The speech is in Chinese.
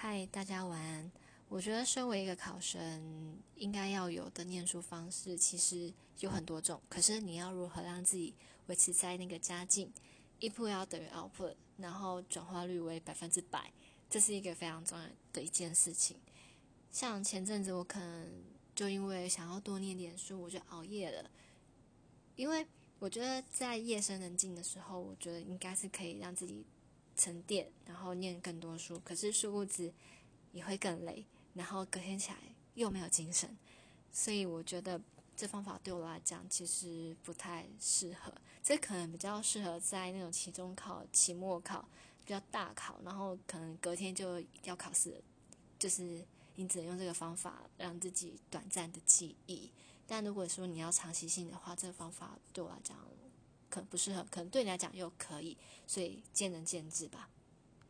嗨，大家晚安。我觉得身为一个考生，应该要有的念书方式其实有很多种。可是你要如何让自己维持在那个佳境，input 要等于 output，然后转化率为百分之百，这是一个非常重要的一件事情。像前阵子我可能就因为想要多念点书，我就熬夜了。因为我觉得在夜深人静的时候，我觉得应该是可以让自己沉淀，然后念更多书。可是殊不知也会更累，然后隔天起来又没有精神。所以我觉得这方法对我来讲其实不太适合。这可能比较适合在那种期中考、期末考比较大考，然后可能隔天就要考试，就是你只能用这个方法让自己短暂的记忆。但如果说你要长期性的话，这个方法对我来讲不适合，可能对你来讲又可以，所以见仁见智吧。